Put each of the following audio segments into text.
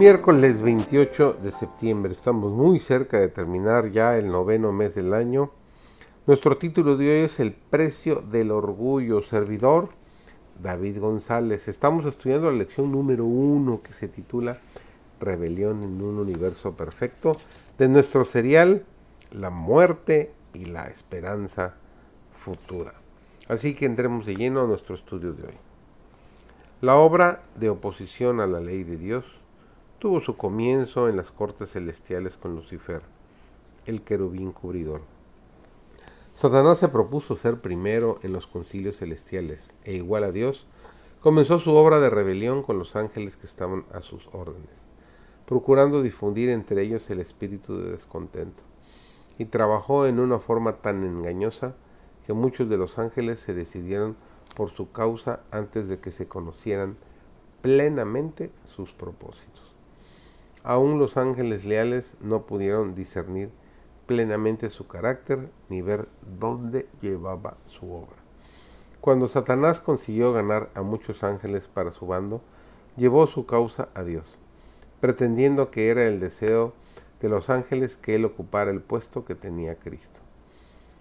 Miércoles 28 de septiembre, estamos muy cerca de terminar ya el noveno mes del año. Nuestro título de hoy es El precio del orgullo, servidor David González. Estamos estudiando la lección número uno que se titula Rebelión en un universo perfecto de nuestro serial La muerte y la esperanza futura. Así que entremos de lleno a nuestro estudio de hoy. La obra de oposición a la ley de Dios tuvo su comienzo en las cortes celestiales con Lucifer, el querubín cubridor. Satanás se propuso ser primero en los concilios celestiales e igual a Dios, comenzó su obra de rebelión con los ángeles que estaban a sus órdenes, procurando difundir entre ellos el espíritu de descontento, y trabajó en una forma tan engañosa que muchos de los ángeles se decidieron por su causa antes de que se conocieran plenamente sus propósitos. Aún los ángeles leales no pudieron discernir plenamente su carácter ni ver dónde llevaba su obra. Cuando Satanás consiguió ganar a muchos ángeles para su bando, llevó su causa a Dios, pretendiendo que era el deseo de los ángeles que él ocupara el puesto que tenía Cristo.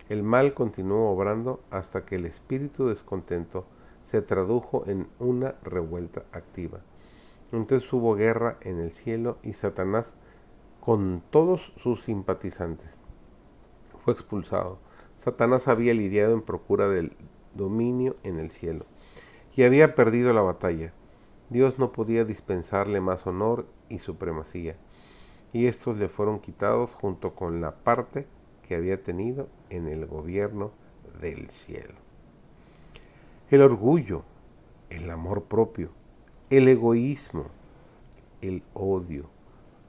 El mal continuó obrando hasta que el espíritu descontento se tradujo en una revuelta activa entonces hubo guerra en el cielo y Satanás con todos sus simpatizantes fue expulsado. Satanás había lidiado en procura del dominio en el cielo y había perdido la batalla. Dios no podía dispensarle más honor y supremacía, y estos le fueron quitados junto con la parte que había tenido en el gobierno del cielo. El orgullo, el amor propio, el egoísmo, el odio,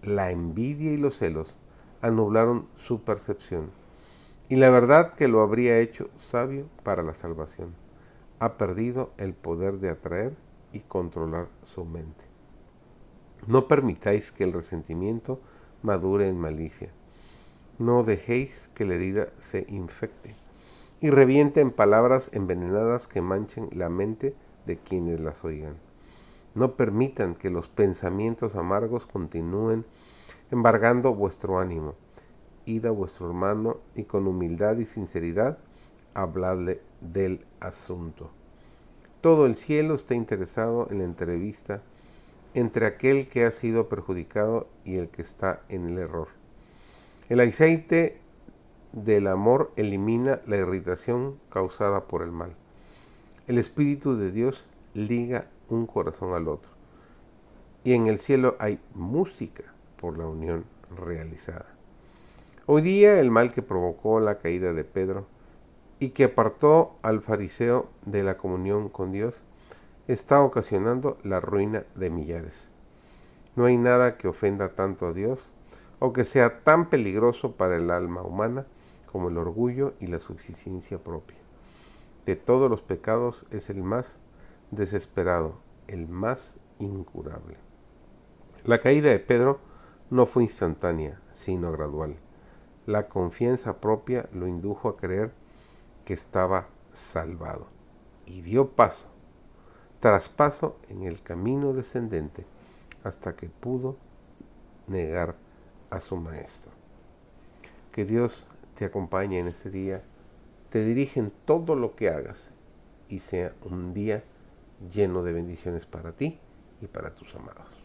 la envidia y los celos anublaron su percepción. Y la verdad que lo habría hecho sabio para la salvación. Ha perdido el poder de atraer y controlar su mente. No permitáis que el resentimiento madure en malicia. No dejéis que la herida se infecte y reviente en palabras envenenadas que manchen la mente de quienes las oigan. No permitan que los pensamientos amargos continúen embargando vuestro ánimo. Id a vuestro hermano y con humildad y sinceridad habladle del asunto. Todo el cielo está interesado en la entrevista entre aquel que ha sido perjudicado y el que está en el error. El aceite del amor elimina la irritación causada por el mal. El Espíritu de Dios liga un corazón al otro. Y en el cielo hay música por la unión realizada. Hoy día el mal que provocó la caída de Pedro y que apartó al fariseo de la comunión con Dios está ocasionando la ruina de millares. No hay nada que ofenda tanto a Dios o que sea tan peligroso para el alma humana como el orgullo y la suficiencia propia. De todos los pecados es el más desesperado, el más incurable. La caída de Pedro no fue instantánea, sino gradual. La confianza propia lo indujo a creer que estaba salvado y dio paso, tras paso en el camino descendente hasta que pudo negar a su maestro. Que Dios te acompañe en este día, te dirige en todo lo que hagas y sea un día lleno de bendiciones para ti y para tus amados.